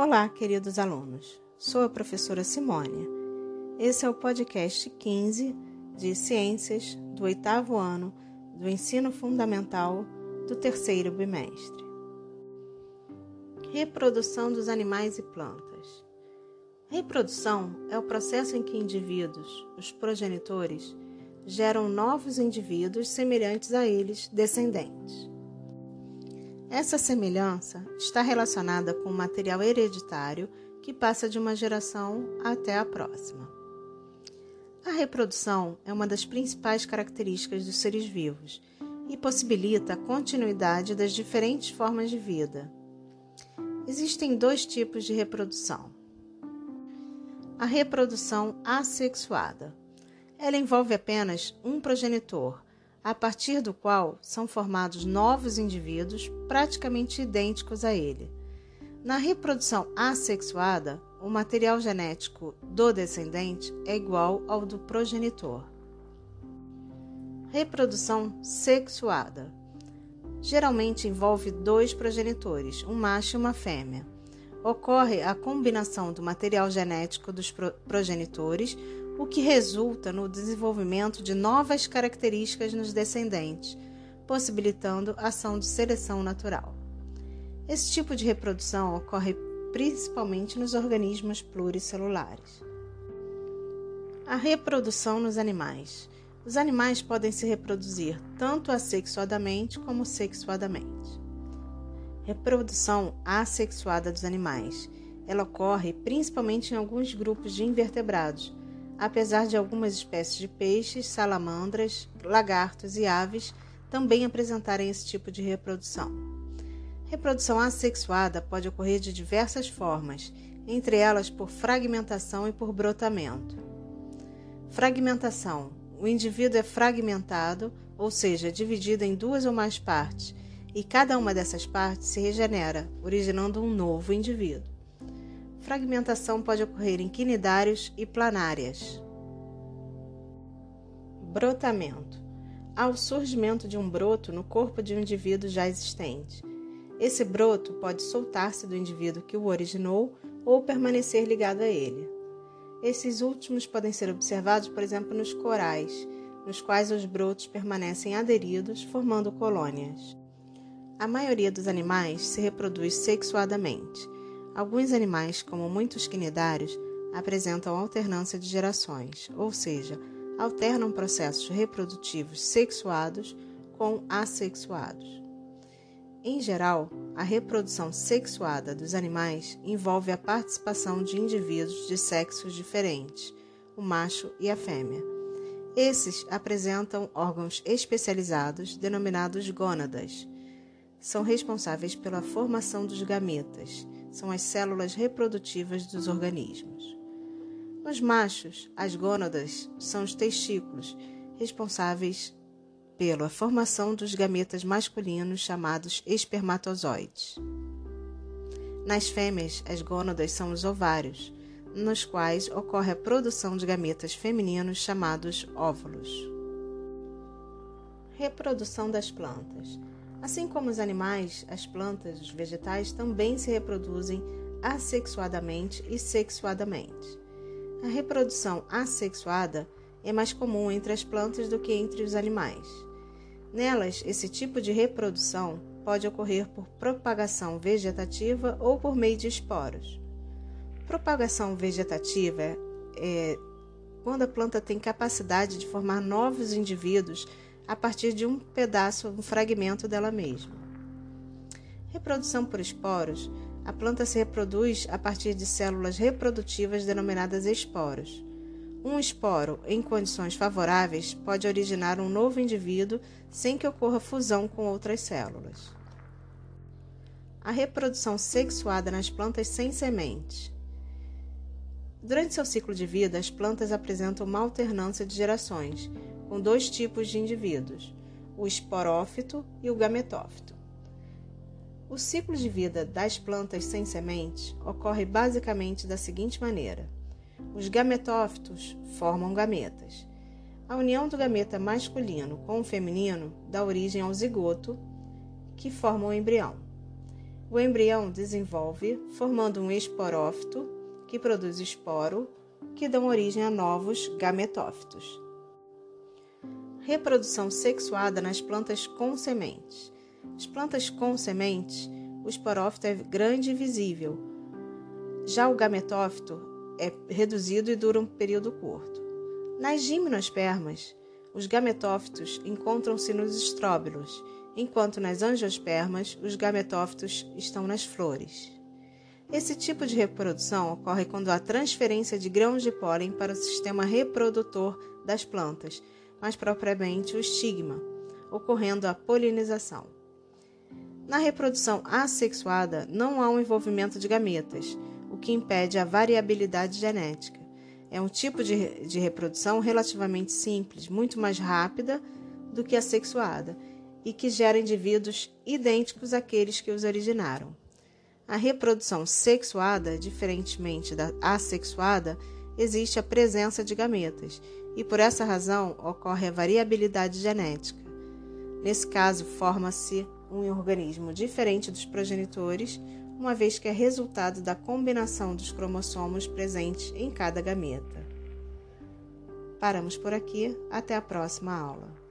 Olá, queridos alunos. Sou a professora Simônia. Esse é o podcast 15 de Ciências do oitavo ano do Ensino Fundamental do terceiro bimestre. Reprodução dos animais e plantas. Reprodução é o processo em que indivíduos, os progenitores, geram novos indivíduos semelhantes a eles, descendentes. Essa semelhança está relacionada com o material hereditário que passa de uma geração até a próxima. A reprodução é uma das principais características dos seres vivos e possibilita a continuidade das diferentes formas de vida. Existem dois tipos de reprodução. A reprodução assexuada. Ela envolve apenas um progenitor, a partir do qual são formados novos indivíduos praticamente idênticos a ele. Na reprodução assexuada, o material genético do descendente é igual ao do progenitor. Reprodução sexuada geralmente envolve dois progenitores, um macho e uma fêmea. Ocorre a combinação do material genético dos progenitores o que resulta no desenvolvimento de novas características nos descendentes, possibilitando ação de seleção natural. Esse tipo de reprodução ocorre principalmente nos organismos pluricelulares. A reprodução nos animais. Os animais podem se reproduzir tanto assexuadamente como sexuadamente. Reprodução assexuada dos animais. Ela ocorre principalmente em alguns grupos de invertebrados, apesar de algumas espécies de peixes, salamandras, lagartos e aves também apresentarem esse tipo de reprodução. Reprodução assexuada pode ocorrer de diversas formas, entre elas por fragmentação e por brotamento. Fragmentação: o indivíduo é fragmentado, ou seja, dividido em duas ou mais partes, e cada uma dessas partes se regenera, originando um novo indivíduo fragmentação pode ocorrer em quinidários e planárias. Brotamento há o surgimento de um broto no corpo de um indivíduo já existente. Esse broto pode soltar-se do indivíduo que o originou ou permanecer ligado a ele. Esses últimos podem ser observados, por exemplo, nos corais, nos quais os brotos permanecem aderidos, formando colônias. A maioria dos animais se reproduz sexuadamente Alguns animais, como muitos quinidários, apresentam alternância de gerações, ou seja, alternam processos reprodutivos sexuados com assexuados. Em geral, a reprodução sexuada dos animais envolve a participação de indivíduos de sexos diferentes, o macho e a fêmea. Esses apresentam órgãos especializados denominados gônadas. São responsáveis pela formação dos gametas são as células reprodutivas dos organismos. Nos machos, as gônadas são os testículos, responsáveis pela formação dos gametas masculinos chamados espermatozoides. Nas fêmeas, as gônadas são os ovários, nos quais ocorre a produção de gametas femininos chamados óvulos. Reprodução das plantas. Assim como os animais, as plantas, os vegetais também se reproduzem assexuadamente e sexuadamente. A reprodução assexuada é mais comum entre as plantas do que entre os animais. Nelas, esse tipo de reprodução pode ocorrer por propagação vegetativa ou por meio de esporos. Propagação vegetativa é quando a planta tem capacidade de formar novos indivíduos a partir de um pedaço, um fragmento dela mesma. Reprodução por esporos. A planta se reproduz a partir de células reprodutivas denominadas esporos. Um esporo, em condições favoráveis, pode originar um novo indivíduo sem que ocorra fusão com outras células. A reprodução sexuada nas plantas sem sementes. Durante seu ciclo de vida, as plantas apresentam uma alternância de gerações, com dois tipos de indivíduos, o esporófito e o gametófito. O ciclo de vida das plantas sem sementes ocorre basicamente da seguinte maneira: os gametófitos formam gametas. A união do gameta masculino com o feminino dá origem ao zigoto, que forma o embrião. o embrião desenvolve, formando um esporófito, que produz esporo, que dão origem a novos gametófitos. Reprodução sexuada nas plantas com sementes. As plantas com sementes, o esporófito é grande e visível. Já o gametófito é reduzido e dura um período curto. Nas gimnospermas, os gametófitos encontram-se nos estróbilos, enquanto nas angiospermas os gametófitos estão nas flores. Esse tipo de reprodução ocorre quando há transferência de grãos de pólen para o sistema reprodutor das plantas, mais propriamente o estigma, ocorrendo a polinização. Na reprodução assexuada, não há um envolvimento de gametas, o que impede a variabilidade genética. É um tipo de, de reprodução relativamente simples, muito mais rápida do que a sexuada, e que gera indivíduos idênticos àqueles que os originaram. A reprodução sexuada, diferentemente da assexuada, existe a presença de gametas e por essa razão ocorre a variabilidade genética. Nesse caso, forma-se um organismo diferente dos progenitores, uma vez que é resultado da combinação dos cromossomos presentes em cada gameta. Paramos por aqui, até a próxima aula.